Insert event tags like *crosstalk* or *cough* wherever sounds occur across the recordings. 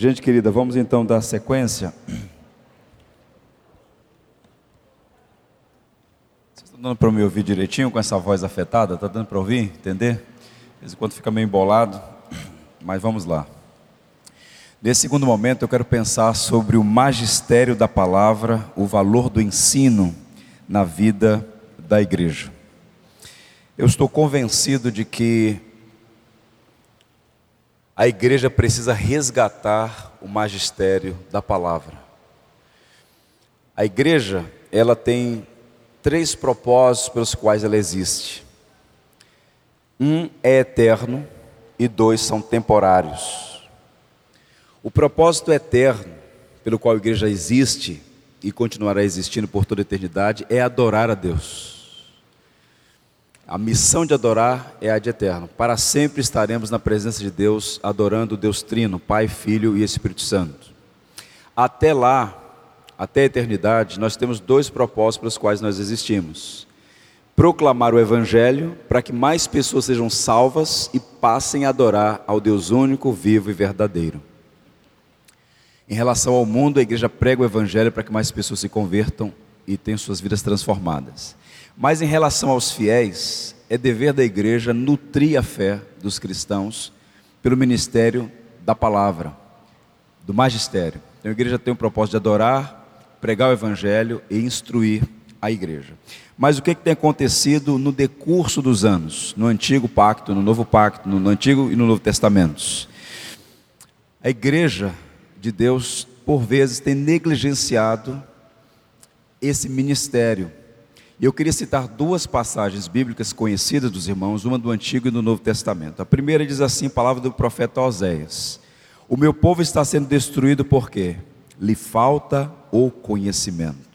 Gente querida, vamos então dar sequência. Vocês estão dando para me ouvir direitinho com essa voz afetada? Está dando para ouvir, entender? De vez em quando fica meio embolado, mas vamos lá. Nesse segundo momento, eu quero pensar sobre o magistério da palavra, o valor do ensino na vida da igreja. Eu estou convencido de que a igreja precisa resgatar o magistério da palavra. A igreja, ela tem três propósitos pelos quais ela existe. Um é eterno e dois são temporários. O propósito eterno pelo qual a igreja existe e continuará existindo por toda a eternidade é adorar a Deus. A missão de adorar é a de eterno. Para sempre estaremos na presença de Deus, adorando o Deus Trino, Pai, Filho e Espírito Santo. Até lá, até a eternidade, nós temos dois propósitos pelos quais nós existimos: proclamar o Evangelho para que mais pessoas sejam salvas e passem a adorar ao Deus único, vivo e verdadeiro. Em relação ao mundo, a igreja prega o Evangelho para que mais pessoas se convertam e tenham suas vidas transformadas. Mas em relação aos fiéis, é dever da igreja nutrir a fé dos cristãos pelo ministério da palavra, do magistério. Então a igreja tem o propósito de adorar, pregar o evangelho e instruir a igreja. Mas o que, que tem acontecido no decurso dos anos, no antigo pacto, no novo pacto, no antigo e no novo testamentos? A igreja de Deus, por vezes, tem negligenciado esse ministério eu queria citar duas passagens bíblicas conhecidas dos irmãos, uma do Antigo e do Novo Testamento. A primeira diz assim, palavra do profeta Oséias: O meu povo está sendo destruído porque lhe falta o conhecimento.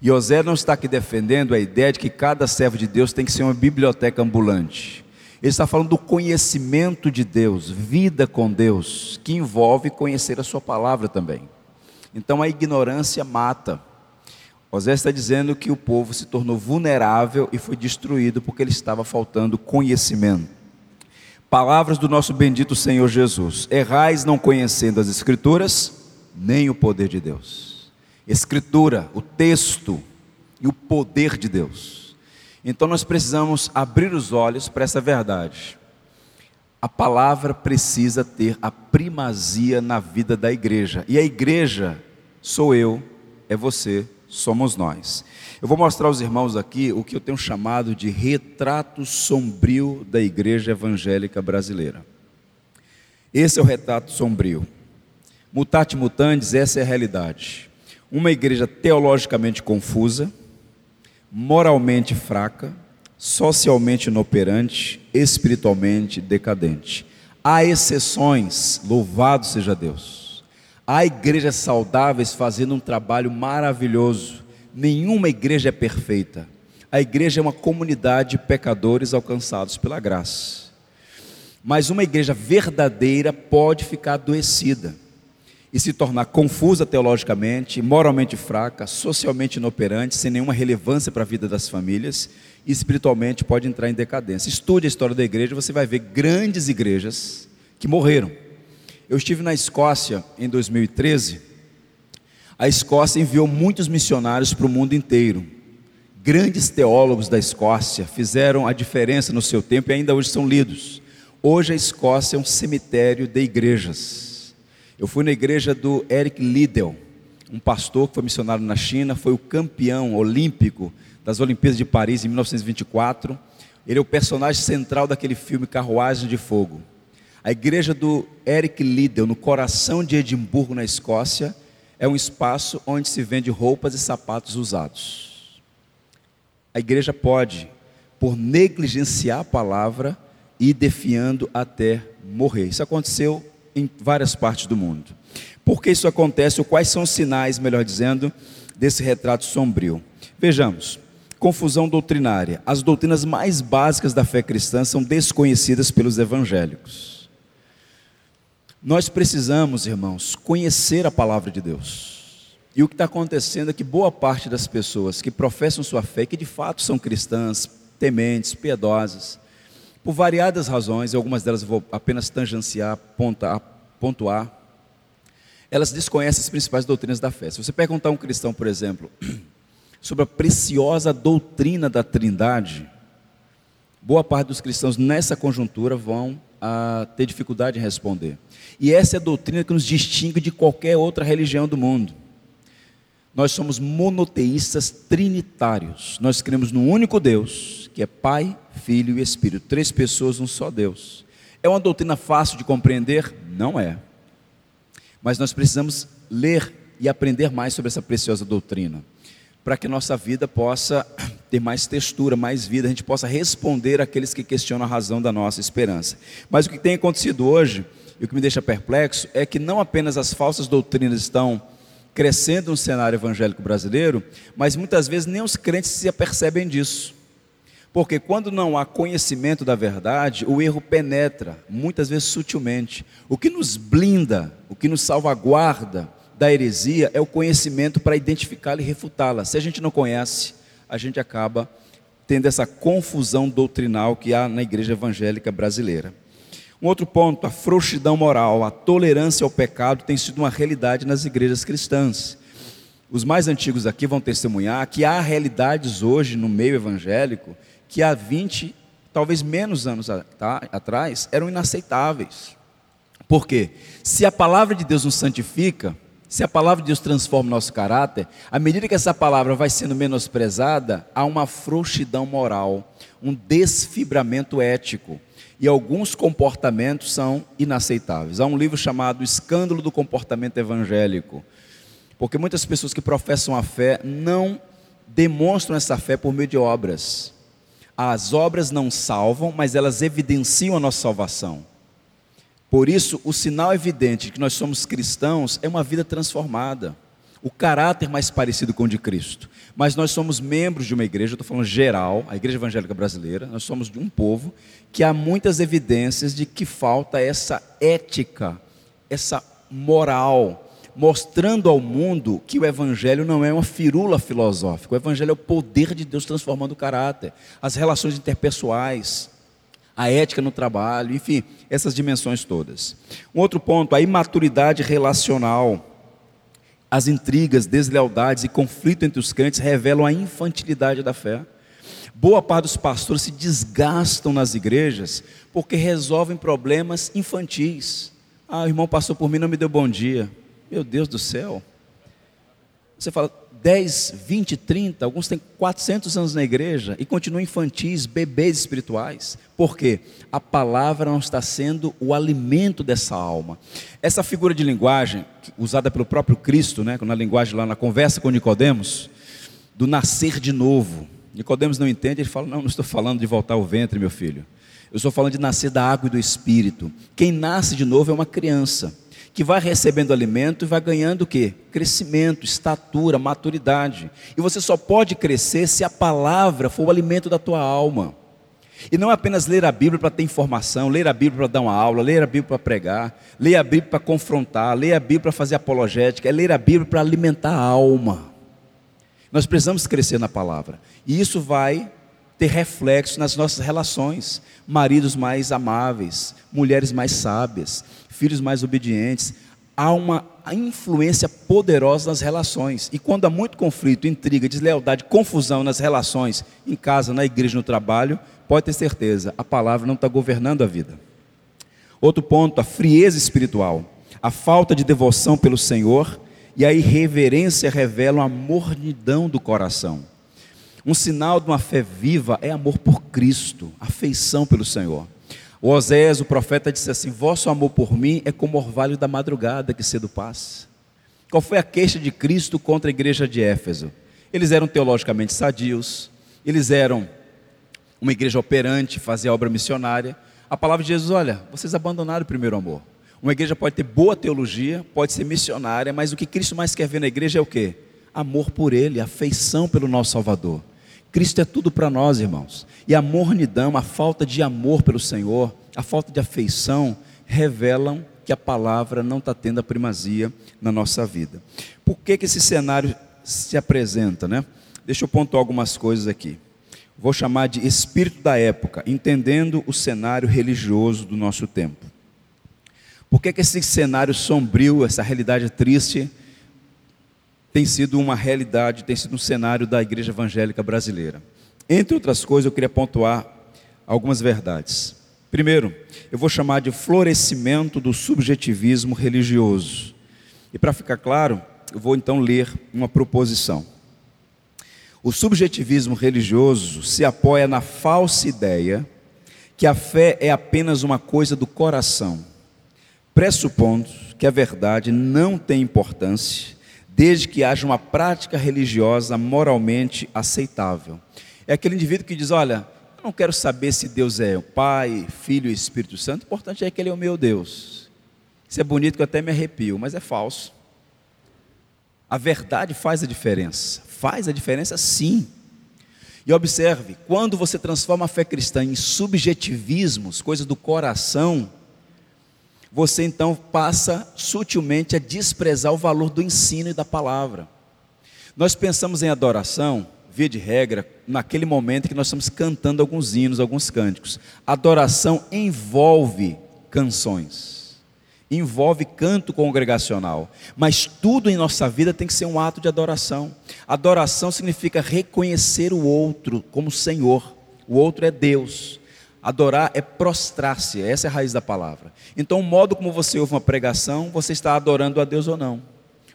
E Osé não está aqui defendendo a ideia de que cada servo de Deus tem que ser uma biblioteca ambulante. Ele está falando do conhecimento de Deus, vida com Deus, que envolve conhecer a sua palavra também. Então a ignorância mata. Osés está dizendo que o povo se tornou vulnerável e foi destruído porque ele estava faltando conhecimento. Palavras do nosso bendito Senhor Jesus: Errais não conhecendo as Escrituras, nem o poder de Deus. Escritura, o texto e o poder de Deus. Então nós precisamos abrir os olhos para essa verdade. A palavra precisa ter a primazia na vida da igreja. E a igreja sou eu, é você, somos nós. Eu vou mostrar aos irmãos aqui o que eu tenho chamado de retrato sombrio da igreja evangélica brasileira. Esse é o retrato sombrio. Mutate mutandis, essa é a realidade. Uma igreja teologicamente confusa, moralmente fraca, socialmente inoperante, espiritualmente decadente. Há exceções, louvado seja Deus. Há igrejas saudáveis fazendo um trabalho maravilhoso. Nenhuma igreja é perfeita. A igreja é uma comunidade de pecadores alcançados pela graça. Mas uma igreja verdadeira pode ficar adoecida e se tornar confusa teologicamente, moralmente fraca, socialmente inoperante, sem nenhuma relevância para a vida das famílias e espiritualmente pode entrar em decadência. Estude a história da igreja, você vai ver grandes igrejas que morreram eu estive na Escócia em 2013. A Escócia enviou muitos missionários para o mundo inteiro. Grandes teólogos da Escócia fizeram a diferença no seu tempo e ainda hoje são lidos. Hoje a Escócia é um cemitério de igrejas. Eu fui na igreja do Eric Liddell, um pastor que foi missionário na China, foi o campeão olímpico das Olimpíadas de Paris em 1924. Ele é o personagem central daquele filme Carruagem de Fogo. A igreja do Eric Liddell, no coração de Edimburgo, na Escócia, é um espaço onde se vende roupas e sapatos usados. A igreja pode, por negligenciar a palavra, ir defiando até morrer. Isso aconteceu em várias partes do mundo. Por que isso acontece? Ou quais são os sinais, melhor dizendo, desse retrato sombrio? Vejamos. Confusão doutrinária. As doutrinas mais básicas da fé cristã são desconhecidas pelos evangélicos. Nós precisamos, irmãos, conhecer a palavra de Deus. E o que está acontecendo é que boa parte das pessoas que professam sua fé, que de fato são cristãs, tementes, piedosas, por variadas razões, e algumas delas vou apenas tangenciar, pontuar, elas desconhecem as principais doutrinas da fé. Se você perguntar a um cristão, por exemplo, *clears throat* sobre a preciosa doutrina da Trindade, boa parte dos cristãos nessa conjuntura vão a, ter dificuldade em responder. E essa é a doutrina que nos distingue de qualquer outra religião do mundo. Nós somos monoteístas trinitários. Nós cremos num único Deus, que é Pai, Filho e Espírito. Três pessoas, um só Deus. É uma doutrina fácil de compreender? Não é. Mas nós precisamos ler e aprender mais sobre essa preciosa doutrina, para que nossa vida possa ter mais textura, mais vida, a gente possa responder àqueles que questionam a razão da nossa esperança. Mas o que tem acontecido hoje, e o que me deixa perplexo, é que não apenas as falsas doutrinas estão crescendo no cenário evangélico brasileiro, mas muitas vezes nem os crentes se apercebem disso. Porque quando não há conhecimento da verdade, o erro penetra, muitas vezes sutilmente. O que nos blinda, o que nos salvaguarda da heresia é o conhecimento para identificá-la e refutá-la. Se a gente não conhece, a gente acaba tendo essa confusão doutrinal que há na igreja evangélica brasileira. Um outro ponto, a frouxidão moral, a tolerância ao pecado tem sido uma realidade nas igrejas cristãs. Os mais antigos aqui vão testemunhar que há realidades hoje no meio evangélico que há 20, talvez menos anos tá, atrás, eram inaceitáveis. Por quê? Se a palavra de Deus nos santifica, se a palavra de Deus transforma o nosso caráter, à medida que essa palavra vai sendo menosprezada, há uma frouxidão moral, um desfibramento ético e alguns comportamentos são inaceitáveis. Há um livro chamado Escândalo do Comportamento Evangélico, porque muitas pessoas que professam a fé não demonstram essa fé por meio de obras. As obras não salvam, mas elas evidenciam a nossa salvação. Por isso, o sinal evidente de que nós somos cristãos é uma vida transformada o caráter mais parecido com o de Cristo. Mas nós somos membros de uma igreja, estou falando geral, a Igreja Evangélica Brasileira, nós somos de um povo que há muitas evidências de que falta essa ética, essa moral, mostrando ao mundo que o Evangelho não é uma firula filosófica, o Evangelho é o poder de Deus transformando o caráter, as relações interpessoais, a ética no trabalho, enfim, essas dimensões todas. Um outro ponto, a imaturidade relacional as intrigas, deslealdades e conflito entre os crentes revelam a infantilidade da fé. Boa parte dos pastores se desgastam nas igrejas porque resolvem problemas infantis. Ah, o irmão passou por mim não me deu bom dia. Meu Deus do céu. Você fala, 10, 20, 30, alguns têm 400 anos na igreja e continuam infantis, bebês espirituais. Por quê? A palavra não está sendo o alimento dessa alma. Essa figura de linguagem, usada pelo próprio Cristo, né, na linguagem lá na conversa com Nicodemos, do nascer de novo. Nicodemos não entende, ele fala: Não, não estou falando de voltar ao ventre, meu filho. Eu estou falando de nascer da água e do espírito. Quem nasce de novo é uma criança que vai recebendo alimento e vai ganhando o quê? Crescimento, estatura, maturidade. E você só pode crescer se a palavra for o alimento da tua alma. E não apenas ler a Bíblia para ter informação, ler a Bíblia para dar uma aula, ler a Bíblia para pregar, ler a Bíblia para confrontar, ler a Bíblia para fazer apologética, é ler a Bíblia para alimentar a alma. Nós precisamos crescer na palavra. E isso vai ter reflexo nas nossas relações. Maridos mais amáveis, mulheres mais sábias, filhos mais obedientes. Há uma influência poderosa nas relações. E quando há muito conflito, intriga, deslealdade, confusão nas relações, em casa, na igreja, no trabalho, pode ter certeza, a palavra não está governando a vida. Outro ponto, a frieza espiritual, a falta de devoção pelo Senhor e a irreverência revelam a mornidão do coração. Um sinal de uma fé viva é amor por Cristo, afeição pelo Senhor. O Osés, o profeta, disse assim: Vosso amor por mim é como orvalho da madrugada que cedo passa. Qual foi a queixa de Cristo contra a igreja de Éfeso? Eles eram teologicamente sadios, eles eram uma igreja operante, fazia obra missionária. A palavra de Jesus, olha, vocês abandonaram o primeiro amor. Uma igreja pode ter boa teologia, pode ser missionária, mas o que Cristo mais quer ver na igreja é o quê? Amor por Ele, afeição pelo nosso Salvador. Cristo é tudo para nós, irmãos. E a mornidão, a falta de amor pelo Senhor, a falta de afeição, revelam que a palavra não está tendo a primazia na nossa vida. Por que, que esse cenário se apresenta, né? Deixa eu pontuar algumas coisas aqui. Vou chamar de espírito da época, entendendo o cenário religioso do nosso tempo. Por que, que esse cenário sombrio, essa realidade triste, tem sido uma realidade, tem sido um cenário da igreja evangélica brasileira? Entre outras coisas, eu queria pontuar algumas verdades. Primeiro, eu vou chamar de florescimento do subjetivismo religioso. E para ficar claro, eu vou então ler uma proposição. O subjetivismo religioso se apoia na falsa ideia que a fé é apenas uma coisa do coração, pressupondo que a verdade não tem importância, desde que haja uma prática religiosa moralmente aceitável. É aquele indivíduo que diz: Olha, eu não quero saber se Deus é o Pai, Filho e Espírito Santo, o importante é que Ele é o meu Deus. Isso é bonito que eu até me arrepio, mas é falso. A verdade faz a diferença. Faz a diferença sim. E observe, quando você transforma a fé cristã em subjetivismos, coisas do coração, você então passa sutilmente a desprezar o valor do ensino e da palavra. Nós pensamos em adoração, via de regra, naquele momento que nós estamos cantando alguns hinos, alguns cânticos. Adoração envolve canções envolve canto congregacional, mas tudo em nossa vida tem que ser um ato de adoração. Adoração significa reconhecer o outro como Senhor, o outro é Deus. Adorar é prostrar-se, essa é a raiz da palavra. Então, o modo como você ouve uma pregação, você está adorando a Deus ou não.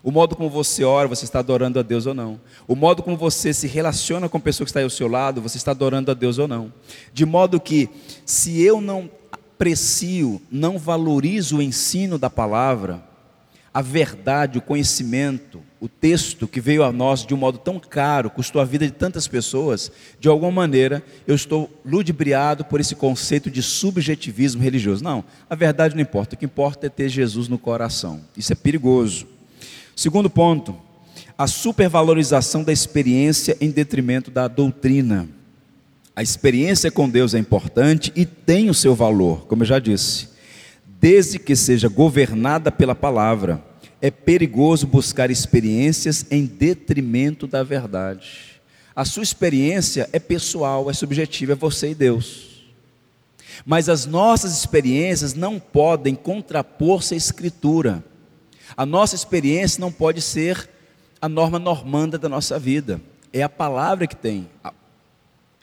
O modo como você ora, você está adorando a Deus ou não. O modo como você se relaciona com a pessoa que está ao seu lado, você está adorando a Deus ou não. De modo que, se eu não aprecio, não valorizo o ensino da palavra, a verdade, o conhecimento, o texto que veio a nós de um modo tão caro, custou a vida de tantas pessoas, de alguma maneira eu estou ludibriado por esse conceito de subjetivismo religioso. Não, a verdade não importa, o que importa é ter Jesus no coração. Isso é perigoso. Segundo ponto, a supervalorização da experiência em detrimento da doutrina. A experiência com Deus é importante e tem o seu valor, como eu já disse. Desde que seja governada pela palavra, é perigoso buscar experiências em detrimento da verdade. A sua experiência é pessoal, é subjetiva, é você e Deus. Mas as nossas experiências não podem contrapor-se à Escritura. A nossa experiência não pode ser a norma normanda da nossa vida. É a palavra que tem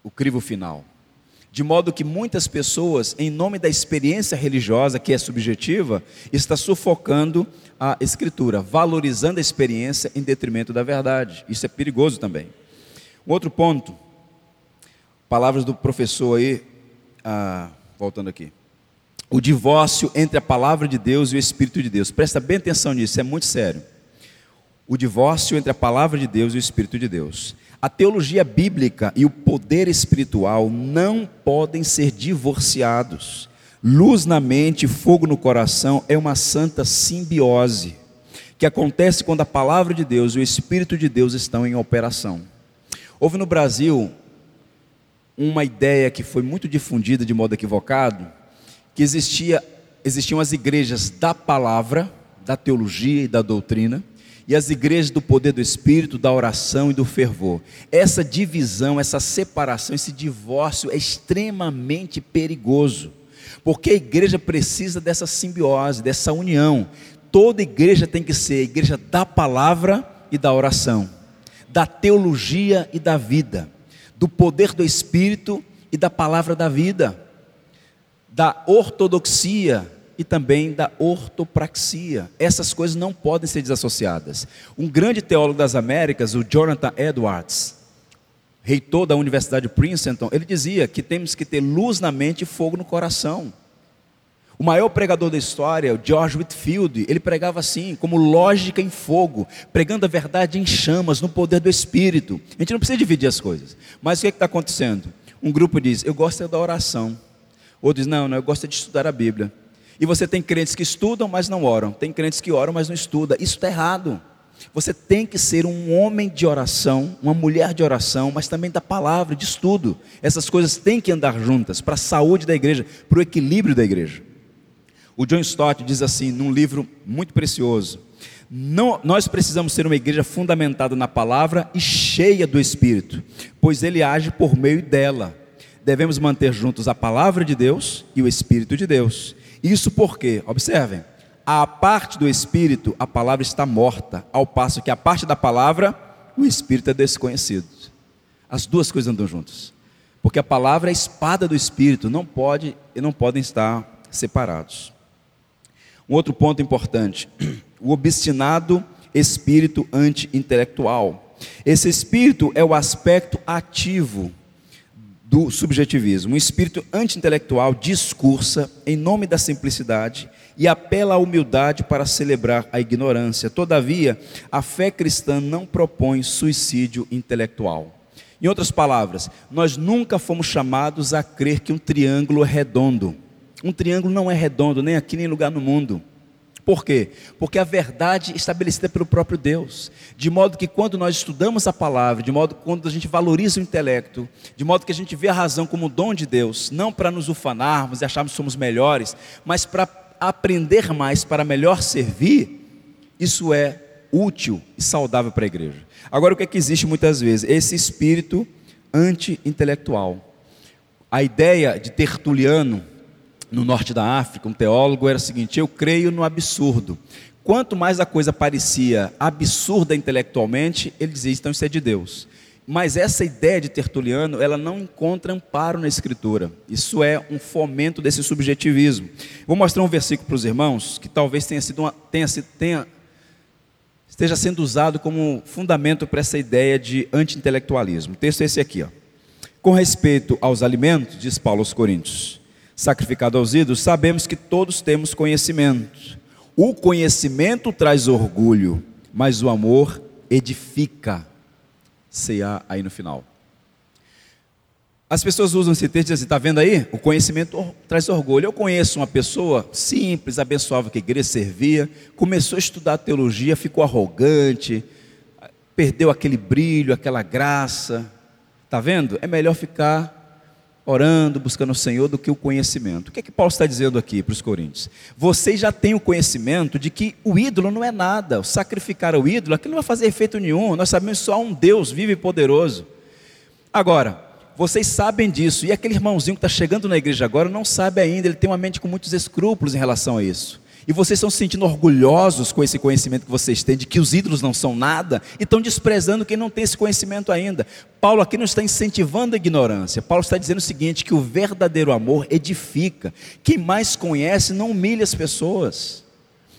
o crivo final. De modo que muitas pessoas, em nome da experiência religiosa, que é subjetiva, está sufocando a escritura, valorizando a experiência em detrimento da verdade. Isso é perigoso também. Um outro ponto, palavras do professor aí, ah, voltando aqui. O divórcio entre a palavra de Deus e o Espírito de Deus. Presta bem atenção nisso, é muito sério. O divórcio entre a palavra de Deus e o Espírito de Deus. A teologia bíblica e o poder espiritual não podem ser divorciados. Luz na mente fogo no coração é uma santa simbiose que acontece quando a palavra de Deus e o Espírito de Deus estão em operação. Houve no Brasil uma ideia que foi muito difundida de modo equivocado, que existia, existiam as igrejas da palavra, da teologia e da doutrina, e as igrejas do poder do Espírito, da oração e do fervor. Essa divisão, essa separação, esse divórcio é extremamente perigoso, porque a igreja precisa dessa simbiose, dessa união. Toda igreja tem que ser a igreja da palavra e da oração, da teologia e da vida, do poder do Espírito e da palavra da vida, da ortodoxia e também da ortopraxia. Essas coisas não podem ser desassociadas. Um grande teólogo das Américas, o Jonathan Edwards, reitor da Universidade de Princeton, ele dizia que temos que ter luz na mente e fogo no coração. O maior pregador da história, o George Whitfield, ele pregava assim, como lógica em fogo, pregando a verdade em chamas, no poder do Espírito. A gente não precisa dividir as coisas. Mas o que é está acontecendo? Um grupo diz, eu gosto da oração. Outro diz, não, não, eu gosto de estudar a Bíblia. E você tem crentes que estudam, mas não oram. Tem crentes que oram, mas não estudam. Isso está errado. Você tem que ser um homem de oração, uma mulher de oração, mas também da palavra, de estudo. Essas coisas têm que andar juntas para a saúde da igreja, para o equilíbrio da igreja. O John Stott diz assim, num livro muito precioso: não, nós precisamos ser uma igreja fundamentada na palavra e cheia do Espírito, pois ele age por meio dela. Devemos manter juntos a palavra de Deus e o Espírito de Deus. Isso porque, observem, a parte do espírito, a palavra está morta, ao passo que a parte da palavra, o espírito é desconhecido. As duas coisas andam juntas. Porque a palavra é a espada do espírito, não pode e não podem estar separados. Um outro ponto importante, *clears throat* o obstinado espírito anti-intelectual. Esse espírito é o aspecto ativo do subjetivismo. O espírito anti-intelectual discursa em nome da simplicidade e apela à humildade para celebrar a ignorância. Todavia, a fé cristã não propõe suicídio intelectual. Em outras palavras, nós nunca fomos chamados a crer que um triângulo é redondo. Um triângulo não é redondo, nem aqui nem em lugar no mundo. Por quê? Porque a verdade estabelecida pelo próprio Deus. De modo que quando nós estudamos a palavra, de modo que quando a gente valoriza o intelecto, de modo que a gente vê a razão como dom de Deus, não para nos ufanarmos e acharmos que somos melhores, mas para aprender mais, para melhor servir, isso é útil e saudável para a igreja. Agora, o que é que existe muitas vezes? Esse espírito anti-intelectual. A ideia de Tertuliano, no norte da África, um teólogo, era o seguinte: eu creio no absurdo. Quanto mais a coisa parecia absurda intelectualmente, ele dizia: então isso é de Deus. Mas essa ideia de Tertuliano, ela não encontra amparo na Escritura. Isso é um fomento desse subjetivismo. Vou mostrar um versículo para os irmãos que talvez tenha sido uma, tenha, tenha, esteja sendo usado como fundamento para essa ideia de anti-intelectualismo. O texto é esse aqui. Ó. Com respeito aos alimentos, diz Paulo aos Coríntios, sacrificado aos ídolos, sabemos que todos temos conhecimento. O conhecimento traz orgulho, mas o amor edifica. CA aí no final. As pessoas usam esse texto e dizem está vendo aí? O conhecimento traz orgulho. Eu conheço uma pessoa simples, abençoava que a igreja servia, começou a estudar teologia, ficou arrogante, perdeu aquele brilho, aquela graça. Está vendo? É melhor ficar orando, buscando o Senhor, do que o conhecimento. O que é que Paulo está dizendo aqui para os coríntios? Vocês já têm o conhecimento de que o ídolo não é nada, o sacrificar o ídolo, aquilo não vai fazer efeito nenhum, nós sabemos só um Deus vivo e poderoso. Agora, vocês sabem disso, e aquele irmãozinho que está chegando na igreja agora não sabe ainda, ele tem uma mente com muitos escrúpulos em relação a isso e vocês estão se sentindo orgulhosos com esse conhecimento que vocês têm, de que os ídolos não são nada, e estão desprezando quem não tem esse conhecimento ainda. Paulo aqui não está incentivando a ignorância, Paulo está dizendo o seguinte: que o verdadeiro amor edifica. Quem mais conhece não humilha as pessoas.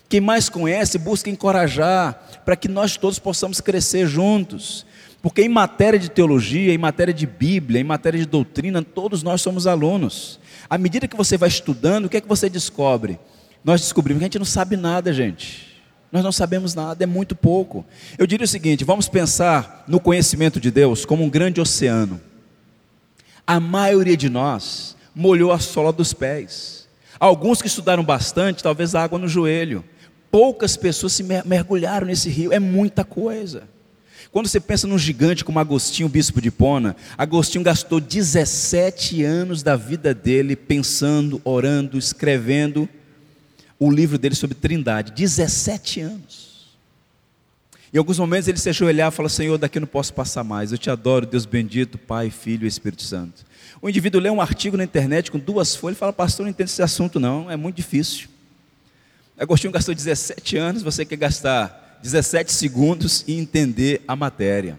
Quem mais conhece busca encorajar, para que nós todos possamos crescer juntos. Porque em matéria de teologia, em matéria de Bíblia, em matéria de doutrina, todos nós somos alunos. À medida que você vai estudando, o que é que você descobre? Nós descobrimos que a gente não sabe nada, gente. Nós não sabemos nada, é muito pouco. Eu diria o seguinte: vamos pensar no conhecimento de Deus como um grande oceano. A maioria de nós molhou a sola dos pés. Alguns que estudaram bastante, talvez água no joelho. Poucas pessoas se mergulharam nesse rio, é muita coisa. Quando você pensa num gigante como Agostinho, bispo de Pona, Agostinho gastou 17 anos da vida dele pensando, orando, escrevendo o livro dele sobre Trindade, 17 anos. Em alguns momentos ele se ajoelhava e falou: Senhor, daqui eu não posso passar mais. Eu te adoro, Deus bendito, Pai, Filho e Espírito Santo. O indivíduo lê um artigo na internet com duas folhas e fala: Pastor, não entendo esse assunto, não, é muito difícil. Agostinho gastou 17 anos, você quer gastar 17 segundos e entender a matéria.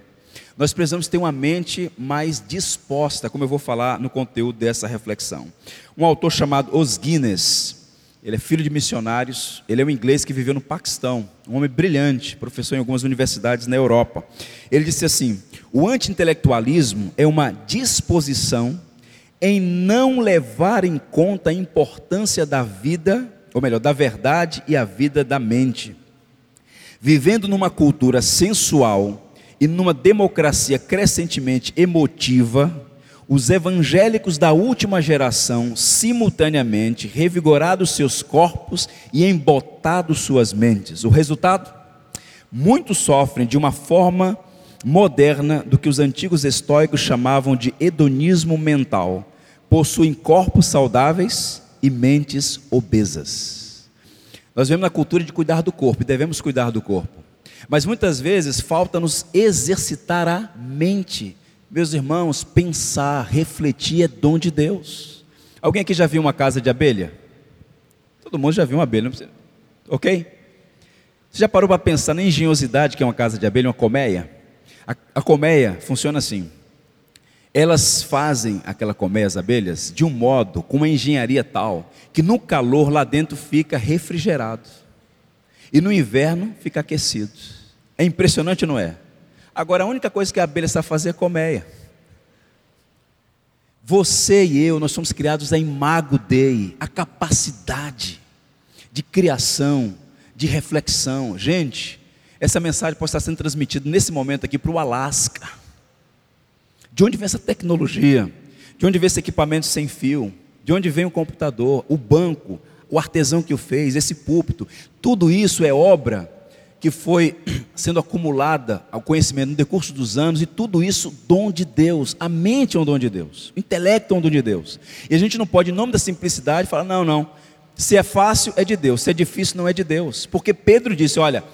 Nós precisamos ter uma mente mais disposta, como eu vou falar no conteúdo dessa reflexão. Um autor chamado Os Guinness, ele é filho de missionários, ele é um inglês que viveu no Paquistão, um homem brilhante, professor em algumas universidades na Europa. Ele disse assim: o anti-intelectualismo é uma disposição em não levar em conta a importância da vida, ou melhor, da verdade e a vida da mente. Vivendo numa cultura sensual e numa democracia crescentemente emotiva, os evangélicos da última geração, simultaneamente, revigorado seus corpos e embotado suas mentes. O resultado? Muitos sofrem de uma forma moderna do que os antigos estoicos chamavam de hedonismo mental. Possuem corpos saudáveis e mentes obesas. Nós vemos na cultura de cuidar do corpo, e devemos cuidar do corpo. Mas muitas vezes falta-nos exercitar a mente meus irmãos, pensar, refletir é dom de Deus. Alguém aqui já viu uma casa de abelha? Todo mundo já viu uma abelha. Ok? Você já parou para pensar na engenhosidade que é uma casa de abelha, uma colmeia? A, a colmeia funciona assim. Elas fazem aquela colmeia, as abelhas, de um modo, com uma engenharia tal, que no calor lá dentro fica refrigerado. E no inverno fica aquecido. É impressionante, não é? Agora, a única coisa que a abelha sabe fazer é colmeia. Você e eu, nós somos criados a imago Dei, a capacidade de criação, de reflexão. Gente, essa mensagem pode estar sendo transmitida nesse momento aqui para o Alasca. De onde vem essa tecnologia? De onde vem esse equipamento sem fio? De onde vem o computador, o banco, o artesão que o fez, esse púlpito? Tudo isso é obra que foi *clears throat* sendo acumulada ao conhecimento no decurso dos anos, e tudo isso dom de Deus. A mente é um dom de Deus, o intelecto é um dom de Deus. E a gente não pode, em nome da simplicidade, falar: não, não, se é fácil, é de Deus. Se é difícil, não é de Deus. Porque Pedro disse: olha,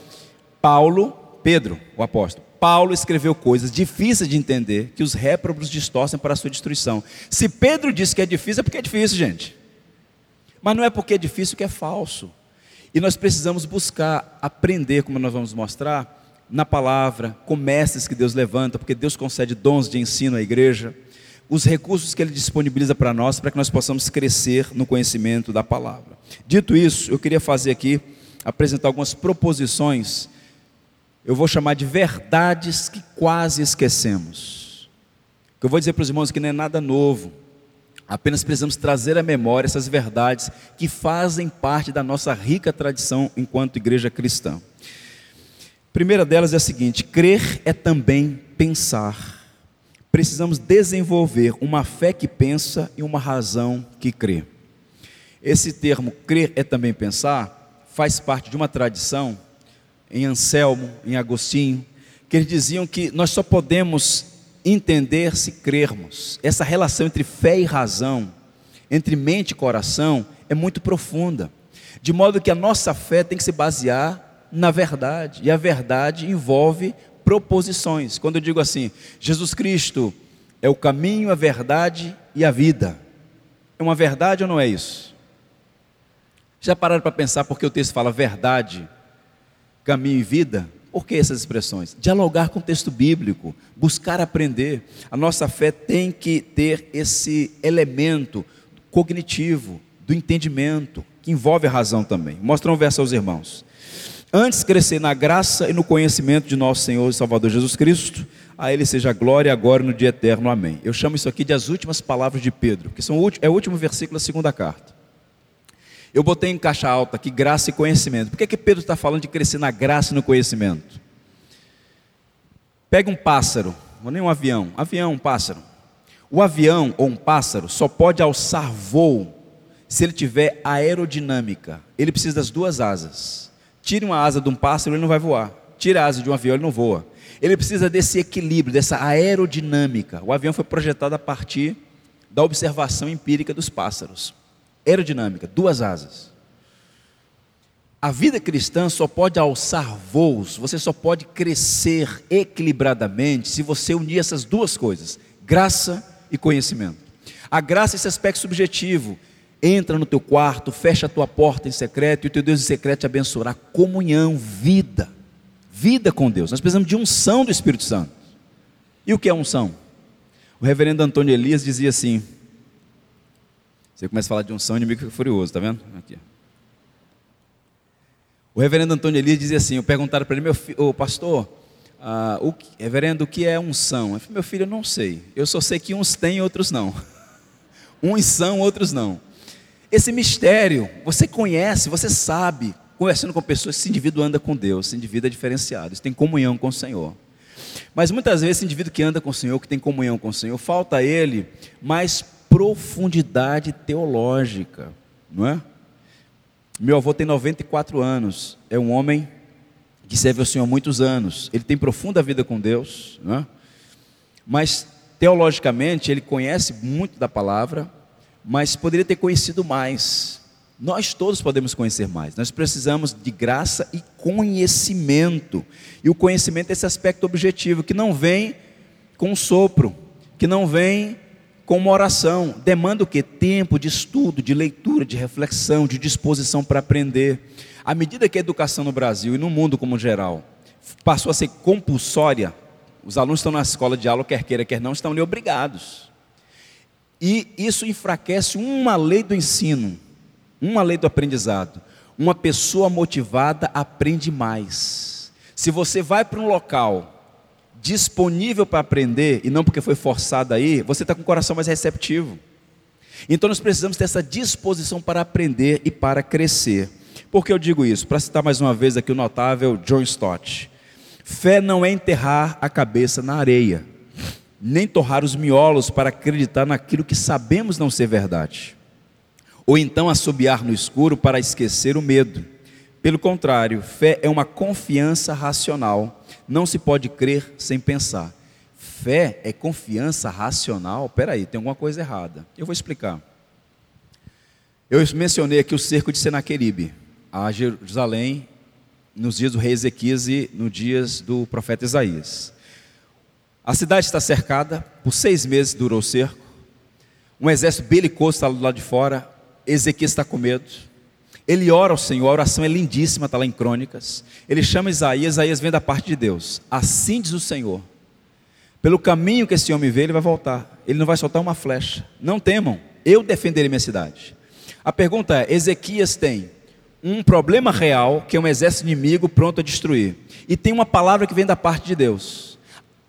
Paulo, Pedro, o apóstolo, Paulo escreveu coisas difíceis de entender que os réprobos distorcem para a sua destruição. Se Pedro disse que é difícil, é porque é difícil, gente. Mas não é porque é difícil que é falso. E nós precisamos buscar aprender, como nós vamos mostrar, na palavra, com mestres que Deus levanta, porque Deus concede dons de ensino à igreja os recursos que Ele disponibiliza para nós, para que nós possamos crescer no conhecimento da palavra. Dito isso, eu queria fazer aqui, apresentar algumas proposições, eu vou chamar de verdades que quase esquecemos. O que eu vou dizer para os irmãos que não é nada novo, apenas precisamos trazer à memória essas verdades que fazem parte da nossa rica tradição enquanto igreja cristã. A primeira delas é a seguinte: crer é também pensar precisamos desenvolver uma fé que pensa e uma razão que crê. Esse termo crer é também pensar, faz parte de uma tradição em Anselmo, em Agostinho, que eles diziam que nós só podemos entender se crermos. Essa relação entre fé e razão, entre mente e coração, é muito profunda. De modo que a nossa fé tem que se basear na verdade, e a verdade envolve proposições. Quando eu digo assim, Jesus Cristo é o caminho, a verdade e a vida. É uma verdade ou não é isso? Já pararam para pensar porque o texto fala verdade, caminho e vida? Por que essas expressões? Dialogar com o texto bíblico, buscar aprender. A nossa fé tem que ter esse elemento cognitivo, do entendimento, que envolve a razão também. Mostra um verso aos irmãos. Antes crescer na graça e no conhecimento de nosso Senhor e Salvador Jesus Cristo, a Ele seja glória agora no dia eterno. Amém. Eu chamo isso aqui de as últimas palavras de Pedro, que são, é o último versículo da segunda carta. Eu botei em caixa alta aqui graça e conhecimento. Por que, que Pedro está falando de crescer na graça e no conhecimento? Pega um pássaro, ou nem um avião, avião, um pássaro. O avião ou um pássaro só pode alçar voo se ele tiver aerodinâmica. Ele precisa das duas asas. Tire uma asa de um pássaro, ele não vai voar. Tire a asa de um avião, ele não voa. Ele precisa desse equilíbrio, dessa aerodinâmica. O avião foi projetado a partir da observação empírica dos pássaros. Aerodinâmica, duas asas. A vida cristã só pode alçar voos, você só pode crescer equilibradamente se você unir essas duas coisas, graça e conhecimento. A graça esse aspecto subjetivo, entra no teu quarto, fecha a tua porta em secreto e o teu Deus em secreto te abençoará. Comunhão, vida, vida com Deus. Nós precisamos de unção do Espírito Santo. E o que é unção? O reverendo Antônio Elias dizia assim: você começa a falar de unção, o inimigo fica furioso, tá vendo? Aqui. O reverendo Antônio Elias dizia assim: eu perguntaram para ele, meu filho, oh, pastor, ah, o que, reverendo, o que é unção? Eu falei, meu filho, eu não sei. Eu só sei que uns têm, outros não. *laughs* Uns são, outros não. Esse mistério, você conhece, você sabe, conversando com pessoas, esse indivíduo anda com Deus, esse indivíduo é diferenciado, esse tem comunhão com o Senhor. Mas muitas vezes esse indivíduo que anda com o Senhor, que tem comunhão com o Senhor, falta a ele mais profundidade teológica, não é? Meu avô tem 94 anos, é um homem que serve ao Senhor há muitos anos, ele tem profunda vida com Deus, não é? mas teologicamente ele conhece muito da palavra, mas poderia ter conhecido mais. Nós todos podemos conhecer mais. Nós precisamos de graça e conhecimento. E o conhecimento é esse aspecto objetivo que não vem com sopro, que não vem com uma oração. Demanda o que? Tempo de estudo, de leitura, de reflexão, de disposição para aprender. À medida que a educação no Brasil e no mundo como geral passou a ser compulsória, os alunos estão na escola de aula, quer queira, quer não, estão ali obrigados. E isso enfraquece uma lei do ensino, uma lei do aprendizado. Uma pessoa motivada aprende mais. Se você vai para um local disponível para aprender e não porque foi forçado aí, você está com o coração mais receptivo. Então nós precisamos ter essa disposição para aprender e para crescer. Por que eu digo isso? Para citar mais uma vez aqui o notável John Stott. Fé não é enterrar a cabeça na areia, nem torrar os miolos para acreditar naquilo que sabemos não ser verdade, ou então assobiar no escuro para esquecer o medo. Pelo contrário, fé é uma confiança racional, não se pode crer sem pensar. Fé é confiança racional? Peraí, tem alguma coisa errada. Eu vou explicar. Eu mencionei aqui o cerco de Senaqueribe, a Jerusalém, nos dias do rei Ezequias e nos dias do profeta Isaías. A cidade está cercada, por seis meses durou o cerco. Um exército belicoso está do lado de fora. Ezequias está com medo. Ele ora ao Senhor, a oração é lindíssima, está lá em Crônicas. Ele chama Isaías, Isaías vem da parte de Deus. Assim diz o Senhor: pelo caminho que esse homem vê, ele vai voltar. Ele não vai soltar uma flecha. Não temam, eu defenderei minha cidade. A pergunta é: Ezequias tem um problema real, que é um exército inimigo pronto a destruir, e tem uma palavra que vem da parte de Deus.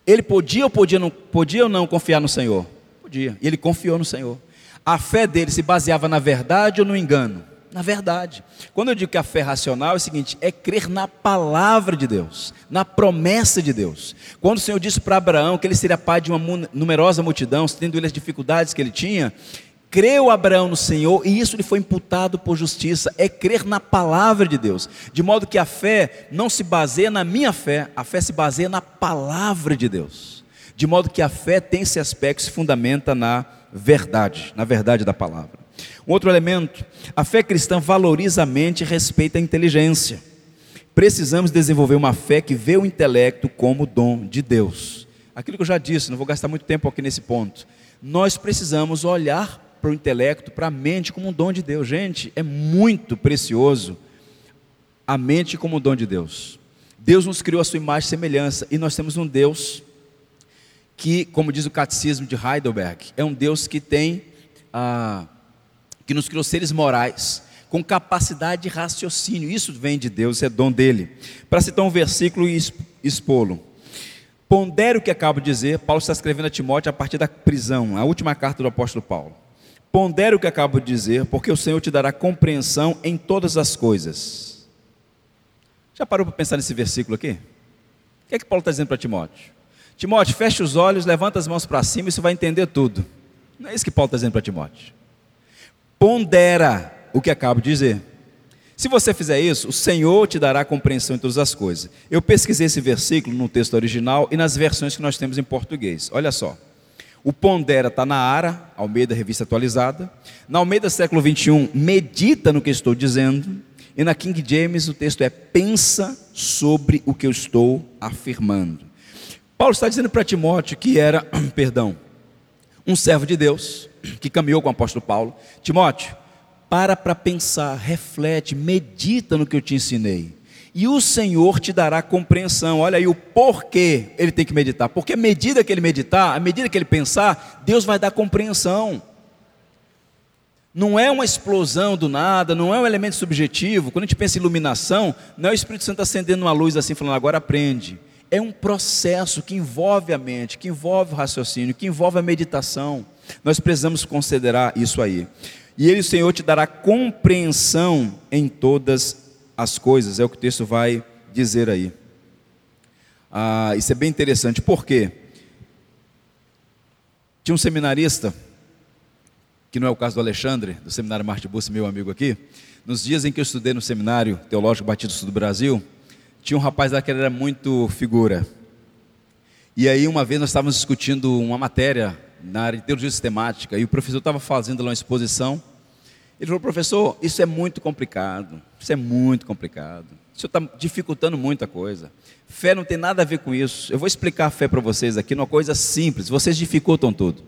Ele podia ou podia não, podia ou não confiar no Senhor? Podia. E ele confiou no Senhor. A fé dele se baseava na verdade ou no engano? Na verdade. Quando eu digo que a fé racional é o seguinte, é crer na palavra de Deus, na promessa de Deus. Quando o Senhor disse para Abraão que ele seria pai de uma numerosa multidão, tendo ele as dificuldades que ele tinha, creu Abraão no Senhor e isso lhe foi imputado por justiça, é crer na palavra de Deus. De modo que a fé não se baseia na minha fé, a fé se baseia na palavra de Deus. De modo que a fé tem esse aspecto, se fundamenta na verdade, na verdade da palavra. Um outro elemento, a fé cristã valoriza a mente e respeita a inteligência. Precisamos desenvolver uma fé que vê o intelecto como dom de Deus. Aquilo que eu já disse, não vou gastar muito tempo aqui nesse ponto. Nós precisamos olhar para o intelecto, para a mente como um dom de Deus. Gente, é muito precioso a mente como um dom de Deus. Deus nos criou a sua imagem e semelhança e nós temos um Deus que, como diz o catecismo de Heidelberg, é um Deus que tem a que nos criou seres morais, com capacidade de raciocínio. Isso vem de Deus, é dom dele. Para citar um versículo e expô-lo. Pondere o que acabo de dizer, Paulo está escrevendo a Timóteo a partir da prisão, a última carta do apóstolo Paulo. Pondere o que acabo de dizer, porque o Senhor te dará compreensão em todas as coisas. Já parou para pensar nesse versículo aqui? O que é que Paulo está dizendo para Timóteo? Timóteo, fecha os olhos, levanta as mãos para cima e você vai entender tudo. Não é isso que Paulo está dizendo para Timóteo pondera o que acabo de dizer. Se você fizer isso, o Senhor te dará compreensão em todas as coisas. Eu pesquisei esse versículo no texto original e nas versões que nós temos em português. Olha só. O pondera está na Ara, Almeida Revista Atualizada. Na Almeida Século 21, medita no que estou dizendo. E na King James o texto é pensa sobre o que eu estou afirmando. Paulo está dizendo para Timóteo que era, *clears throat* perdão, um servo de Deus, que caminhou com o apóstolo Paulo, Timóteo, para para pensar, reflete, medita no que eu te ensinei. E o Senhor te dará compreensão. Olha aí o porquê ele tem que meditar. Porque à medida que ele meditar, à medida que ele pensar, Deus vai dar compreensão. Não é uma explosão do nada, não é um elemento subjetivo. Quando a gente pensa em iluminação, não é o Espírito Santo acendendo uma luz assim, falando, agora aprende. É um processo que envolve a mente, que envolve o raciocínio, que envolve a meditação. Nós precisamos considerar isso aí. E ele, o Senhor, te dará compreensão em todas as coisas, é o que o texto vai dizer aí. Ah, isso é bem interessante, por quê? Tinha um seminarista, que não é o caso do Alexandre, do seminário Marte meu amigo aqui. Nos dias em que eu estudei no seminário Teológico Batido Sul do Brasil, tinha um rapaz lá que era muito figura. E aí, uma vez, nós estávamos discutindo uma matéria na área de teologia sistemática, e o professor estava fazendo lá uma exposição. Ele falou, professor, isso é muito complicado, isso é muito complicado. Isso está dificultando muita coisa. Fé não tem nada a ver com isso. Eu vou explicar a fé para vocês aqui, uma coisa simples, vocês dificultam tudo.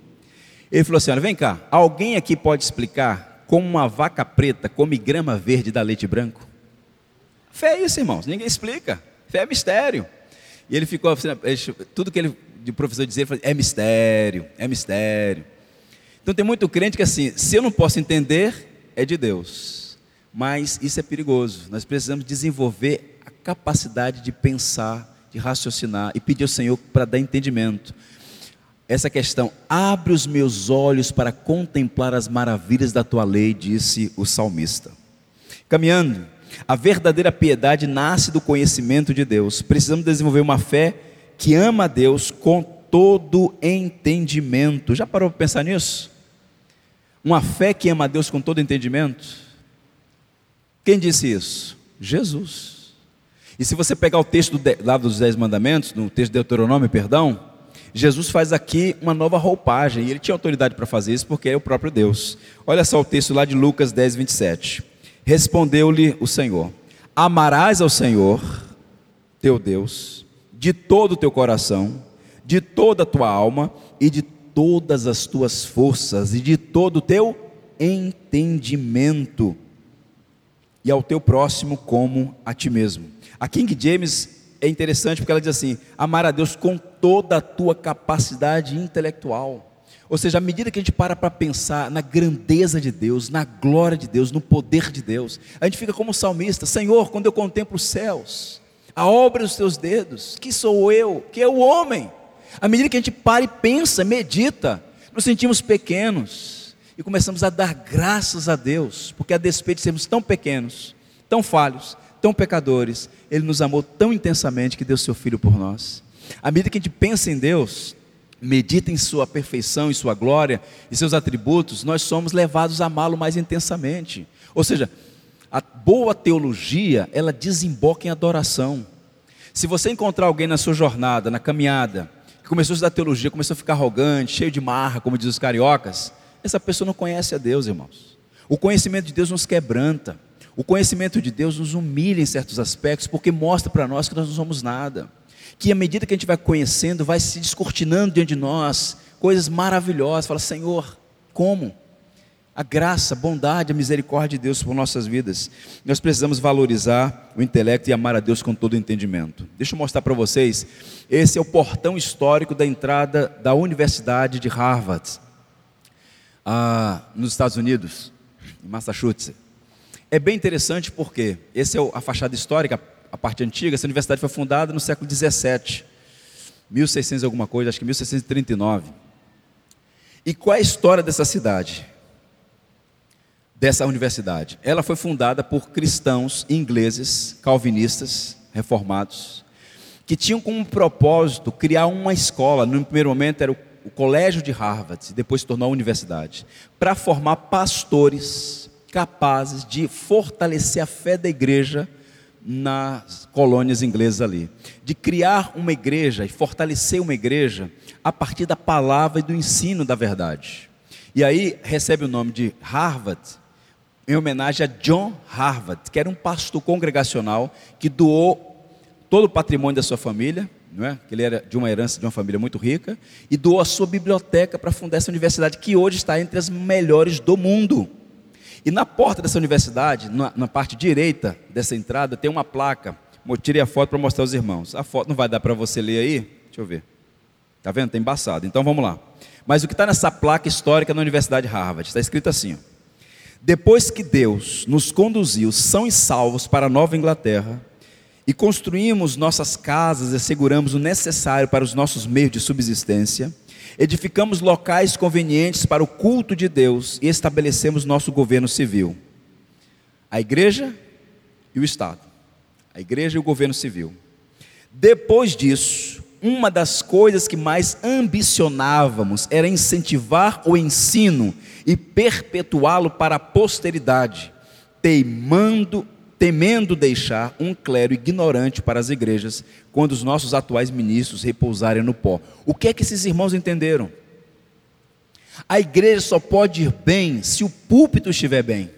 Ele falou assim: olha, vem cá, alguém aqui pode explicar como uma vaca preta come grama verde da leite branco? Fé é isso, irmãos, ninguém explica. Fé é mistério. E ele ficou, assim, tudo que ele, de professor falou, é mistério, é mistério. Então tem muito crente que assim, se eu não posso entender, é de Deus. Mas isso é perigoso. Nós precisamos desenvolver a capacidade de pensar, de raciocinar e pedir ao Senhor para dar entendimento. Essa questão, abre os meus olhos para contemplar as maravilhas da tua lei, disse o salmista. Caminhando, a verdadeira piedade nasce do conhecimento de Deus. Precisamos desenvolver uma fé que ama a Deus com todo entendimento. Já parou para pensar nisso? Uma fé que ama a Deus com todo entendimento? Quem disse isso? Jesus. E se você pegar o texto do, lá dos Dez Mandamentos, no texto de Deuteronômio, perdão, Jesus faz aqui uma nova roupagem, e ele tinha autoridade para fazer isso porque é o próprio Deus. Olha só o texto lá de Lucas 10, 27. Respondeu-lhe o Senhor: Amarás ao Senhor, teu Deus, de todo o teu coração, de toda a tua alma e de todas as tuas forças e de todo o teu entendimento, e ao teu próximo como a ti mesmo. A King James é interessante porque ela diz assim: amar a Deus com toda a tua capacidade intelectual. Ou seja, à medida que a gente para para pensar na grandeza de Deus, na glória de Deus, no poder de Deus, a gente fica como salmista: Senhor, quando eu contemplo os céus, a obra dos teus dedos, que sou eu, que é o homem. À medida que a gente para e pensa, medita, nos sentimos pequenos e começamos a dar graças a Deus, porque a despeito de sermos tão pequenos, tão falhos, tão pecadores, Ele nos amou tão intensamente que deu seu Filho por nós. À medida que a gente pensa em Deus, medita em sua perfeição, em sua glória e seus atributos, nós somos levados a amá-lo mais intensamente. Ou seja, a boa teologia, ela desemboca em adoração. Se você encontrar alguém na sua jornada, na caminhada, que começou a estudar teologia, começou a ficar arrogante, cheio de marra, como diz os cariocas, essa pessoa não conhece a Deus, irmãos. O conhecimento de Deus nos quebranta. O conhecimento de Deus nos humilha em certos aspectos, porque mostra para nós que nós não somos nada que à medida que a gente vai conhecendo, vai se descortinando diante de nós coisas maravilhosas. Fala, Senhor, como? A graça, a bondade, a misericórdia de Deus por nossas vidas. Nós precisamos valorizar o intelecto e amar a Deus com todo o entendimento. Deixa eu mostrar para vocês. Esse é o portão histórico da entrada da Universidade de Harvard, ah, nos Estados Unidos, em Massachusetts. É bem interessante porque esse é a fachada histórica, a parte antiga, essa universidade foi fundada no século 17, 1600 alguma coisa, acho que 1639. E qual é a história dessa cidade? Dessa universidade? Ela foi fundada por cristãos ingleses, calvinistas, reformados, que tinham como propósito criar uma escola. No primeiro momento era o, colégio de Harvard, depois se tornou a universidade, para formar pastores capazes de fortalecer a fé da igreja nas colônias inglesas ali, de criar uma igreja e fortalecer uma igreja a partir da palavra e do ensino da verdade. E aí recebe o nome de Harvard, em homenagem a John Harvard, que era um pastor congregacional que doou todo o patrimônio da sua família, não é? que ele era de uma herança de uma família muito rica, e doou a sua biblioteca para fundar essa universidade, que hoje está entre as melhores do mundo. E na porta dessa universidade, na, na parte direita dessa entrada, tem uma placa. Eu tirei a foto para mostrar aos irmãos. A foto não vai dar para você ler aí? Deixa eu ver. Está vendo? Está embaçado. Então vamos lá. Mas o que está nessa placa histórica na Universidade de Harvard? Está escrito assim: ó. Depois que Deus nos conduziu são e salvos para a Nova Inglaterra, e construímos nossas casas e asseguramos o necessário para os nossos meios de subsistência, edificamos locais convenientes para o culto de Deus e estabelecemos nosso governo civil. A igreja e o Estado. A igreja e o governo civil. Depois disso, uma das coisas que mais ambicionávamos era incentivar o ensino e perpetuá-lo para a posteridade, teimando temendo deixar um clero ignorante para as igrejas, quando os nossos atuais ministros repousarem no pó. O que é que esses irmãos entenderam? A igreja só pode ir bem se o púlpito estiver bem,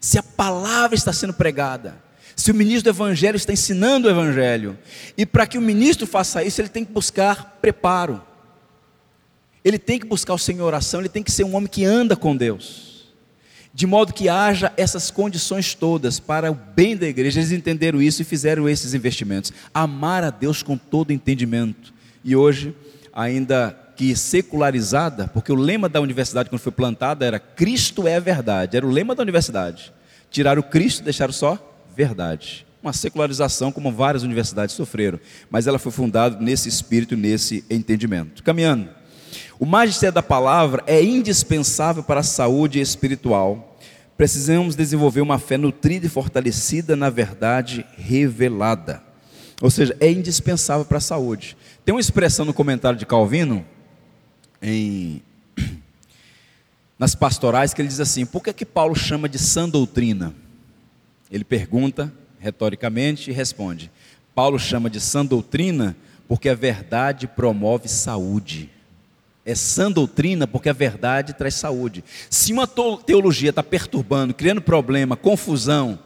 se a palavra está sendo pregada, se o ministro do evangelho está ensinando o evangelho. E para que o ministro faça isso, ele tem que buscar preparo. Ele tem que buscar o Senhor oração, ele tem que ser um homem que anda com Deus. de modo que haja essas condições todas para o bem da igreja. Eles entenderam isso e fizeram esses investimentos. Amar a Deus com todo entendimento. E hoje, ainda que secularizada, porque o lema da universidade quando foi plantada era Cristo é a verdade, era o lema da universidade. Tiraram o Cristo, deixaram só verdade. Uma secularização como várias universidades sofreram, mas ela foi fundada nesse espírito, nesse entendimento. Caminhando. O magistério da palavra é indispensável para a saúde espiritual. Precisamos desenvolver uma fé nutrida e fortalecida na verdade revelada. Ou seja, é indispensável para a saúde. Tem uma expressão no comentário de Calvino, em, *clears throat* nas pastorais, que ele diz assim: por que, é que Paulo chama de sã doutrina? Ele pergunta retoricamente e responde: Paulo chama de sã doutrina porque a verdade promove saúde é sã doutrina porque a verdade traz saúde. Se uma teologia está perturbando, criando problema, confusão,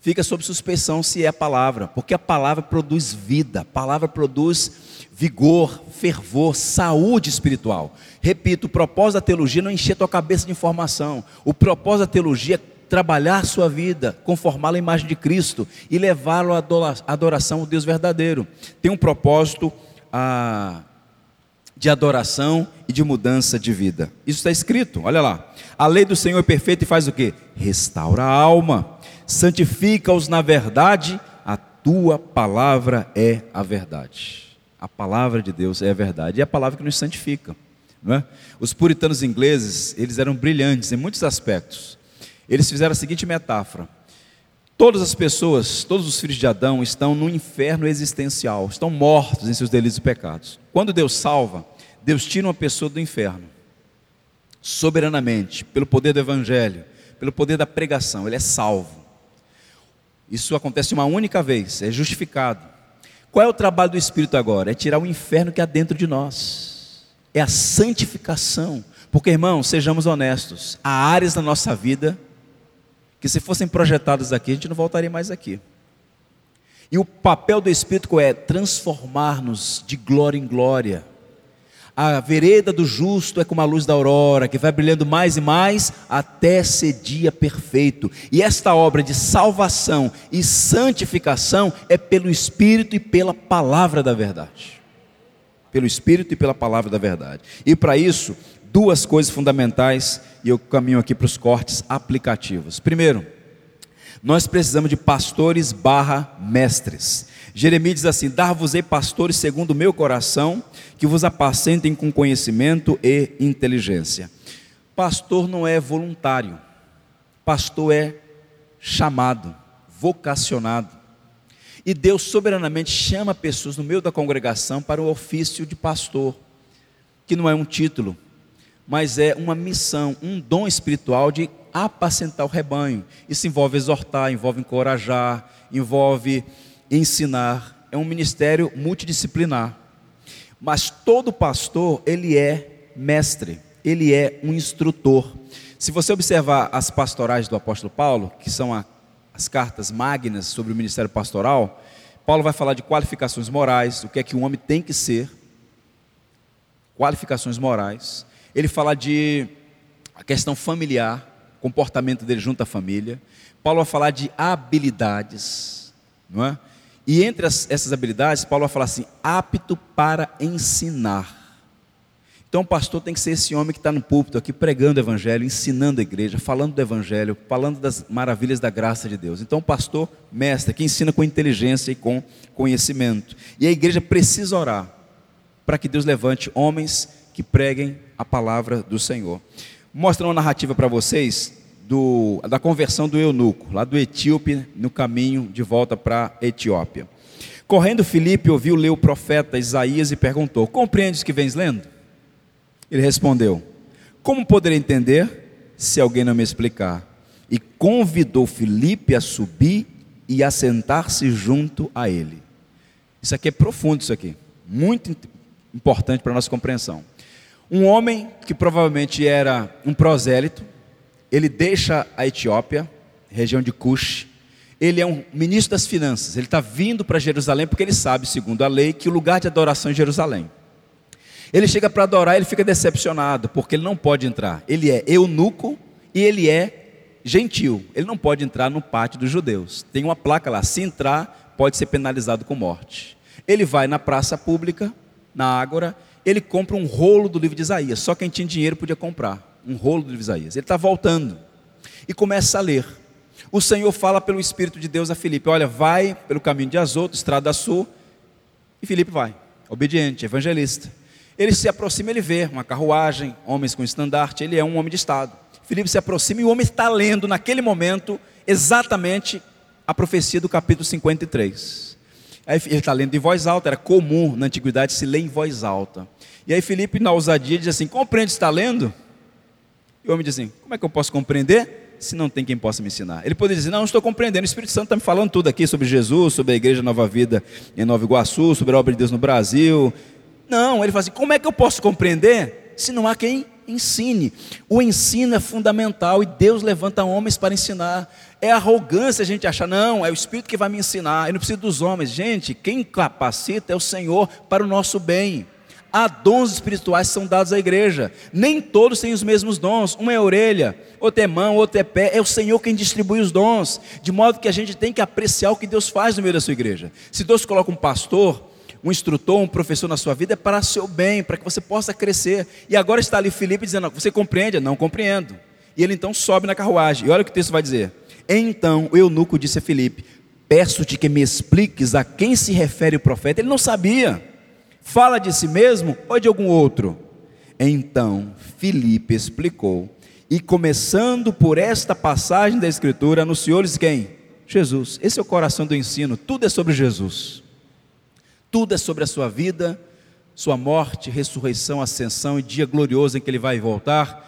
fica sob suspeição se é a palavra, porque a palavra produz vida, a palavra produz vigor, fervor, saúde espiritual. Repito, o propósito da teologia não é encher tua cabeça de informação. O propósito da teologia é trabalhar sua vida, conformá-la à imagem de Cristo e levá-lo à adoração ao Deus verdadeiro. Tem um propósito a de adoração e de mudança de vida. Isso está escrito, olha lá. A lei do Senhor é perfeita e faz o que? Restaura a alma, santifica-os na verdade, a tua palavra é a verdade. A palavra de Deus é a verdade, e é a palavra que nos santifica. É? Os puritanos ingleses, eles eram brilhantes em muitos aspectos. Eles fizeram a seguinte metáfora: Todas as pessoas, todos os filhos de Adão estão no inferno existencial, estão mortos em seus delitos e pecados. Quando Deus salva, Deus tira uma pessoa do inferno, soberanamente, pelo poder do Evangelho, pelo poder da pregação, ele é salvo. Isso acontece uma única vez, é justificado. Qual é o trabalho do Espírito agora? É tirar o inferno que há dentro de nós, é a santificação. Porque, irmãos, sejamos honestos, há áreas da nossa vida que se fossem projetados aqui, a gente não voltaria mais aqui. E o papel do Espírito é transformar-nos de glória em glória. A vereda do justo é como a luz da aurora, que vai brilhando mais e mais até ser dia perfeito. E esta obra de salvação e santificação é pelo Espírito e pela palavra da verdade. Pelo Espírito e pela palavra da verdade. E para isso, duas coisas fundamentais e eu caminho aqui para os cortes aplicativos. Primeiro, nós precisamos de pastores barra mestres. Jeremias diz assim: Dar-vos-ei pastores segundo o meu coração, que vos apacentem com conhecimento e inteligência. Pastor não é voluntário, pastor é chamado, vocacionado. E Deus soberanamente chama pessoas no meio da congregação para o ofício de pastor, que não é um título, mas é uma missão, um dom espiritual de apacentar o rebanho. Isso envolve exortar, envolve encorajar, envolve ensinar. É um ministério multidisciplinar. Mas todo pastor, ele é mestre, ele é um instrutor. Se você observar as pastorais do apóstolo Paulo, que são a, as cartas magnas sobre o ministério pastoral, Paulo vai falar de qualificações morais, o que é que um homem tem que ser, qualificações morais ele fala de a questão familiar, comportamento dele junto à família. Paulo vai falar de habilidades, não é? E entre as, essas habilidades, Paulo vai falar assim: apto para ensinar. Então, o pastor tem que ser esse homem que está no púlpito aqui pregando o evangelho, ensinando a igreja, falando do evangelho, falando das maravilhas da graça de Deus. Então, o pastor, mestre, que ensina com inteligência e com conhecimento. E a igreja precisa orar para que Deus levante homens que preguem a palavra do Senhor. Mostra uma narrativa para vocês do, da conversão do eunuco, lá do Etíope, no caminho de volta para Etiópia. Correndo, Filipe ouviu ler o profeta Isaías e perguntou: Compreendes o que vens lendo? Ele respondeu: Como poderei entender se alguém não me explicar? E convidou Filipe a subir e a sentar-se junto a ele. Isso aqui é profundo, isso aqui, muito importante para a nossa compreensão. Um homem que provavelmente era um prosélito, ele deixa a Etiópia, região de Cush, ele é um ministro das finanças, ele está vindo para Jerusalém porque ele sabe, segundo a lei, que o lugar de adoração é Jerusalém. Ele chega para adorar, ele fica decepcionado, porque ele não pode entrar. Ele é eunuco e ele é gentil, ele não pode entrar no pátio dos judeus. Tem uma placa lá, se entrar, pode ser penalizado com morte. Ele vai na praça pública, na Ágora, ele compra um rolo do livro de Isaías. Só quem tinha dinheiro podia comprar um rolo do livro de Isaías. Ele está voltando e começa a ler. O Senhor fala pelo Espírito de Deus a Filipe: Olha, vai pelo caminho de Azoto, estrada sul. E Filipe vai, obediente, evangelista. Ele se aproxima, ele vê uma carruagem, homens com estandarte, ele é um homem de Estado. Filipe se aproxima e o homem está lendo naquele momento exatamente a profecia do capítulo 53. Aí ele está lendo em voz alta, era comum na antiguidade se ler em voz alta. E aí Felipe, na ousadia, diz assim: Compreende, está lendo? E o homem diz assim: Como é que eu posso compreender se não tem quem possa me ensinar? Ele poderia dizer: Não, não estou compreendendo. O Espírito Santo está me falando tudo aqui sobre Jesus, sobre a Igreja Nova Vida em Nova Iguaçu, sobre a obra de Deus no Brasil. Não, ele fala assim: Como é que eu posso compreender se não há quem ensine? O ensino é fundamental e Deus levanta homens para ensinar. É arrogância a gente achar, não, é o Espírito que vai me ensinar, eu não preciso dos homens. Gente, quem capacita é o Senhor para o nosso bem. Há dons espirituais que são dados à igreja. Nem todos têm os mesmos dons. Um é orelha, outro é mão, outro é pé. É o Senhor quem distribui os dons. De modo que a gente tem que apreciar o que Deus faz no meio da sua igreja. Se Deus coloca um pastor, um instrutor, um professor na sua vida, é para seu bem, para que você possa crescer. E agora está ali Felipe dizendo: Você compreende? Não compreendo. E ele então sobe na carruagem. E olha o que o texto vai dizer. Então o eunuco disse a Filipe: Peço-te que me expliques a quem se refere o profeta. Ele não sabia. Fala de si mesmo ou de algum outro? Então Filipe explicou, e começando por esta passagem da Escritura, anunciou-lhes quem? Jesus. Esse é o coração do ensino, tudo é sobre Jesus. Tudo é sobre a sua vida, sua morte, ressurreição, ascensão e dia glorioso em que ele vai voltar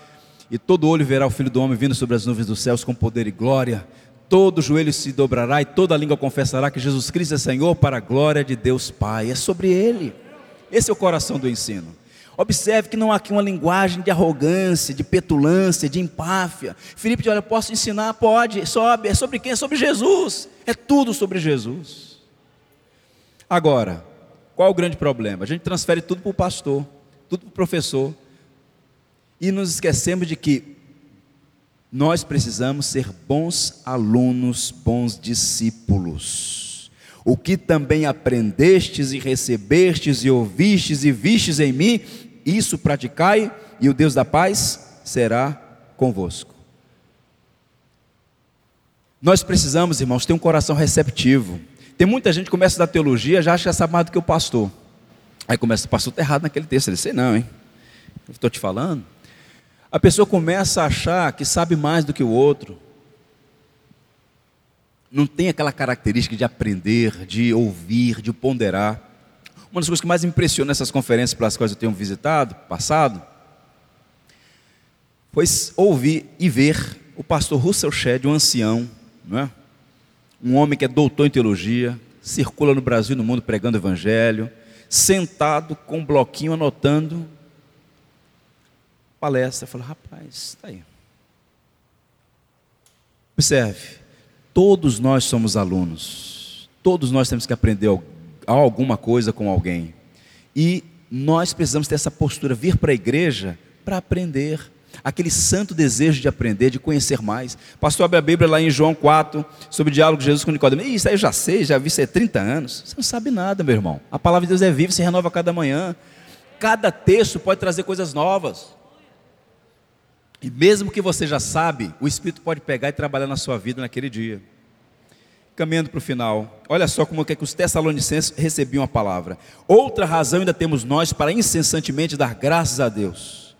e todo olho verá o Filho do Homem vindo sobre as nuvens dos céus com poder e glória. Todo joelho se dobrará e toda língua confessará que Jesus Cristo é Senhor para a glória de Deus Pai. É sobre Ele. Esse é o coração do ensino. Observe que não há aqui uma linguagem de arrogância, de petulância, de empáfia. Felipe diz: Olha, posso ensinar? Pode, sobe. É sobre quem? É sobre Jesus. É tudo sobre Jesus. Agora, qual é o grande problema? A gente transfere tudo para o pastor, tudo para o professor, e nos esquecemos de que nós precisamos ser bons alunos, bons discípulos. O que também aprendestes e recebestes e ouvistes e vistes em mim, isso praticai, e o Deus da paz será convosco. Nós precisamos, irmãos, ter um coração receptivo. Tem muita gente que começa a dar teologia, já acha que sabe mais do que o pastor. Aí começa, o pastor está errado naquele texto. Ele disse, não, hein? Estou te falando a pessoa começa a achar que sabe mais do que o outro. Não tem aquela característica de aprender, de ouvir, de ponderar. Uma das coisas que mais impressiona nessas conferências pelas quais eu tenho visitado, passado, foi ouvir e ver o pastor Russell Shedd, um ancião, é? um homem que é doutor em teologia, circula no Brasil e no mundo pregando o evangelho, sentado com um bloquinho anotando palestra. Eu falo, rapaz, está aí. Observe, todos nós somos alunos, todos nós temos que aprender alguma coisa com alguém, e nós precisamos ter essa postura, vir para a igreja para aprender, aquele santo desejo de aprender, de conhecer mais. Pastor abre a Bíblia lá em João 4, sobre o diálogo de Jesus com Nicodemo. Isso aí eu já sei, já vi isso há 30 anos. Você não sabe nada, meu irmão. A palavra de Deus é viva, se renova cada manhã. Cada texto pode trazer coisas novas. E mesmo que você já sabe, o Espírito pode pegar e trabalhar na sua vida naquele dia. Caminhando para o final, olha só como é que os Tessalonicenses recebiam a palavra. Outra razão ainda temos nós para incessantemente dar graças a Deus.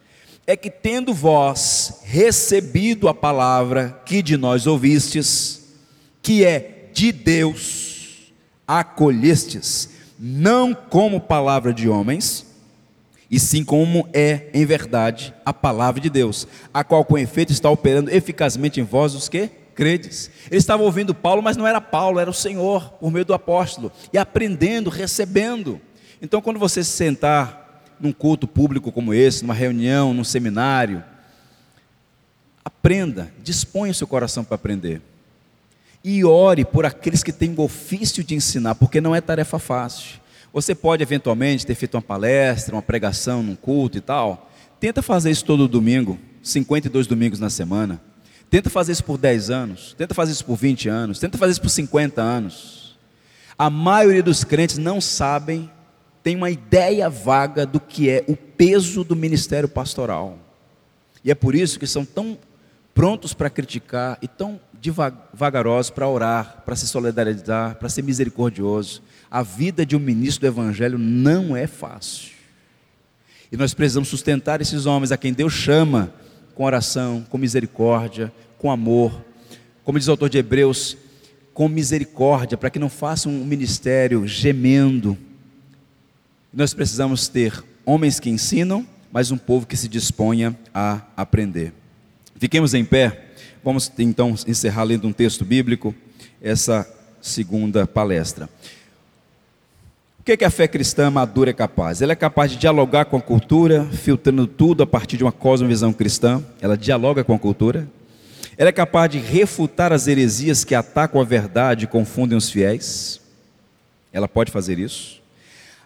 É que tendo vós recebido a palavra que de nós ouvistes, que é de Deus, acolhestes, não como palavra de homens, e sim como é em verdade a palavra de Deus, a qual com efeito está operando eficazmente em vós os que credes. Eles estavam ouvindo Paulo, mas não era Paulo, era o Senhor, por meio do apóstolo, e aprendendo, recebendo. Então, quando você se sentar num culto público como esse, numa reunião, num seminário, aprenda, disponha o seu coração para aprender. E ore por aqueles que têm o ofício de ensinar, porque não é tarefa fácil. Você pode eventualmente ter feito uma palestra, uma pregação num culto e tal. Tenta fazer isso todo domingo, 52 domingos na semana. Tenta fazer isso por 10 anos, tenta fazer isso por 20 anos, tenta fazer isso por 50 anos. A maioria dos crentes não sabem, tem uma ideia vaga do que é o peso do ministério pastoral. E é por isso que são tão prontos para criticar e tão vagarosos para orar, para se solidarizar, para ser misericordioso. A vida de um ministro do Evangelho não é fácil. E nós precisamos sustentar esses homens a quem Deus chama com oração, com misericórdia, com amor. Como diz o autor de Hebreus, com misericórdia, para que não façam um ministério gemendo. Nós precisamos ter homens que ensinam, mas um povo que se disponha a aprender. Fiquemos em pé. Vamos então encerrar lendo um texto bíblico essa segunda palestra. Que, que a fé cristã madura é capaz? Ela é capaz de dialogar com a cultura, filtrando tudo a partir de uma cosmovisão cristã. Ela dialoga com a cultura. Ela é capaz de refutar as heresias que atacam a verdade e confundem os fiéis. Ela pode fazer isso.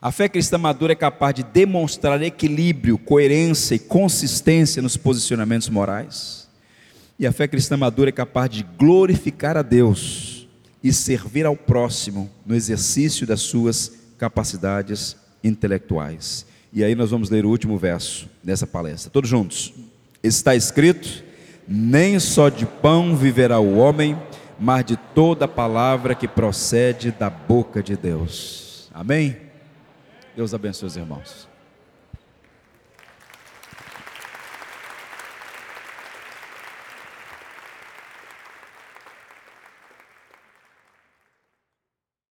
A fé cristã madura é capaz de demonstrar equilíbrio, coerência e consistência nos posicionamentos morais. E a fé cristã madura é capaz de glorificar a Deus e servir ao próximo no exercício das suas capacidades intelectuais. E aí nós vamos ler o último verso dessa palestra. Todos juntos. Está escrito: Nem só de pão viverá o homem, mas de toda palavra que procede da boca de Deus. Amém? Deus abençoe os irmãos.